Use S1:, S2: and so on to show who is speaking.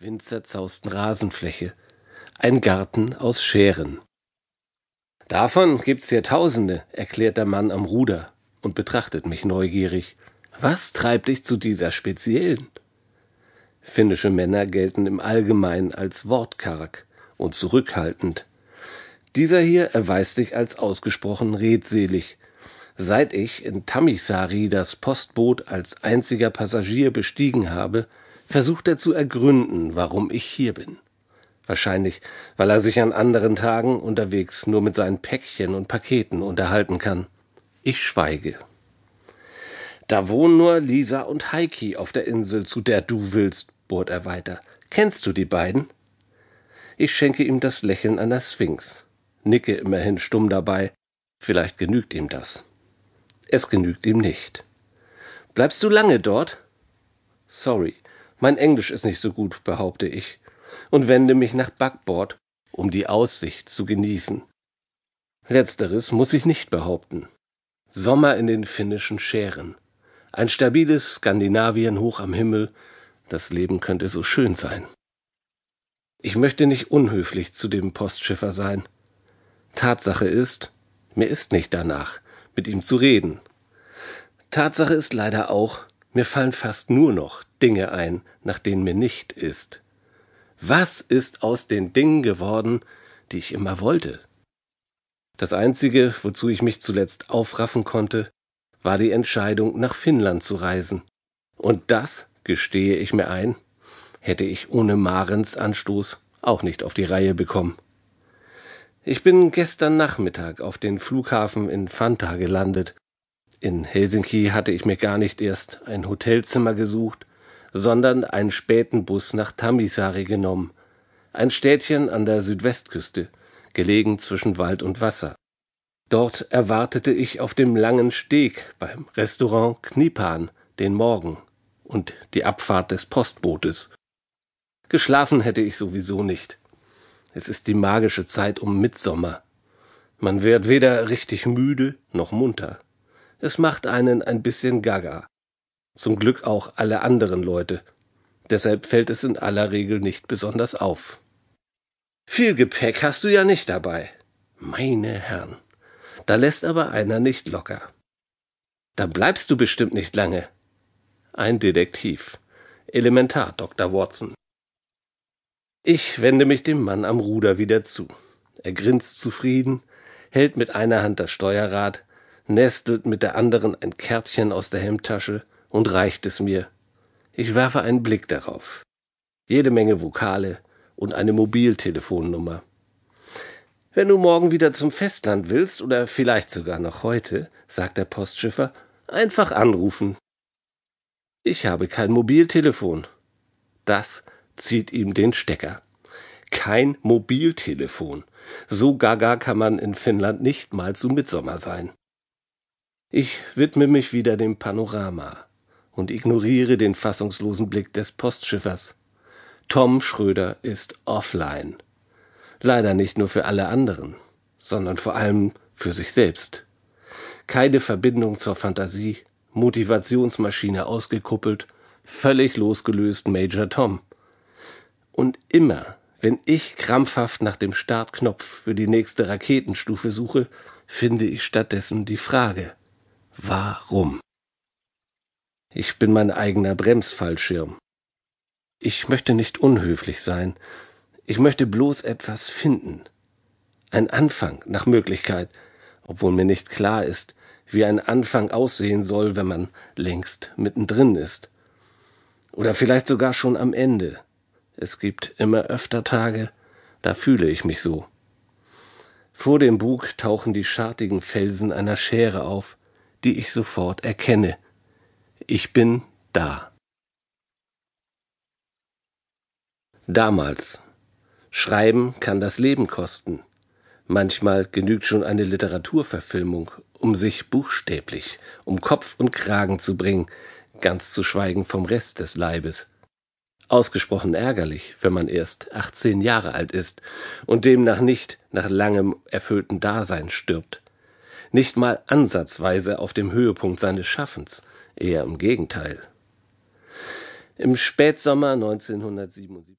S1: windzerzausten Rasenfläche, ein Garten aus Scheren. Davon gibt's hier Tausende, erklärt der Mann am Ruder und betrachtet mich neugierig. Was treibt dich zu dieser speziellen? Finnische Männer gelten im Allgemeinen als wortkarg und zurückhaltend. Dieser hier erweist sich als ausgesprochen redselig. Seit ich in Tamisari das Postboot als einziger Passagier bestiegen habe, versucht er zu ergründen, warum ich hier bin. Wahrscheinlich, weil er sich an anderen Tagen unterwegs nur mit seinen Päckchen und Paketen unterhalten kann. Ich schweige. Da wohnen nur Lisa und Heiki auf der Insel, zu der du willst, bohrt er weiter. Kennst du die beiden? Ich schenke ihm das Lächeln einer Sphinx, nicke immerhin stumm dabei. Vielleicht genügt ihm das. Es genügt ihm nicht. Bleibst du lange dort? Sorry, mein Englisch ist nicht so gut, behaupte ich, und wende mich nach Backbord, um die Aussicht zu genießen. Letzteres muss ich nicht behaupten. Sommer in den finnischen Schären. Ein stabiles Skandinavien hoch am Himmel. Das Leben könnte so schön sein. Ich möchte nicht unhöflich zu dem Postschiffer sein. Tatsache ist, mir ist nicht danach, mit ihm zu reden. Tatsache ist leider auch, mir fallen fast nur noch Dinge ein, nach denen mir nicht ist. Was ist aus den Dingen geworden, die ich immer wollte? Das Einzige, wozu ich mich zuletzt aufraffen konnte, war die Entscheidung, nach Finnland zu reisen. Und das, gestehe ich mir ein, hätte ich ohne Marens Anstoß auch nicht auf die Reihe bekommen. Ich bin gestern Nachmittag auf den Flughafen in Fanta gelandet. In Helsinki hatte ich mir gar nicht erst ein Hotelzimmer gesucht, sondern einen späten Bus nach Tamisari genommen, ein Städtchen an der Südwestküste, gelegen zwischen Wald und Wasser. Dort erwartete ich auf dem langen Steg beim Restaurant Knipan den Morgen und die Abfahrt des Postbootes. Geschlafen hätte ich sowieso nicht. Es ist die magische Zeit um Mitsommer. Man wird weder richtig müde noch munter. Es macht einen ein bisschen gaga. Zum Glück auch alle anderen Leute. Deshalb fällt es in aller Regel nicht besonders auf. Viel Gepäck hast du ja nicht dabei. Meine Herren. Da lässt aber einer nicht locker. Da bleibst du bestimmt nicht lange. Ein Detektiv. Elementar, Dr. Watson. Ich wende mich dem Mann am Ruder wieder zu. Er grinst zufrieden, hält mit einer Hand das Steuerrad, nestelt mit der anderen ein Kärtchen aus der Hemdtasche und reicht es mir. Ich werfe einen Blick darauf. Jede Menge Vokale und eine Mobiltelefonnummer. Wenn du morgen wieder zum Festland willst oder vielleicht sogar noch heute, sagt der Postschiffer, einfach anrufen. Ich habe kein Mobiltelefon. Das zieht ihm den Stecker. Kein Mobiltelefon. So gaga kann man in Finnland nicht mal zu Mitsommer sein. Ich widme mich wieder dem Panorama und ignoriere den fassungslosen Blick des Postschiffers. Tom Schröder ist offline. Leider nicht nur für alle anderen, sondern vor allem für sich selbst. Keine Verbindung zur Fantasie, Motivationsmaschine ausgekuppelt, völlig losgelöst Major Tom. Und immer, wenn ich krampfhaft nach dem Startknopf für die nächste Raketenstufe suche, finde ich stattdessen die Frage, warum? Ich bin mein eigener Bremsfallschirm. Ich möchte nicht unhöflich sein, ich möchte bloß etwas finden. Ein Anfang nach Möglichkeit, obwohl mir nicht klar ist, wie ein Anfang aussehen soll, wenn man längst mittendrin ist. Oder vielleicht sogar schon am Ende. Es gibt immer öfter Tage, da fühle ich mich so. Vor dem Bug tauchen die schartigen Felsen einer Schere auf, die ich sofort erkenne. Ich bin da. Damals, Schreiben kann das Leben kosten. Manchmal genügt schon eine Literaturverfilmung, um sich buchstäblich um Kopf und Kragen zu bringen, ganz zu schweigen vom Rest des Leibes. Ausgesprochen ärgerlich, wenn man erst 18 Jahre alt ist und demnach nicht nach langem erfüllten Dasein stirbt. Nicht mal ansatzweise auf dem Höhepunkt seines Schaffens, eher im Gegenteil. Im Spätsommer 1977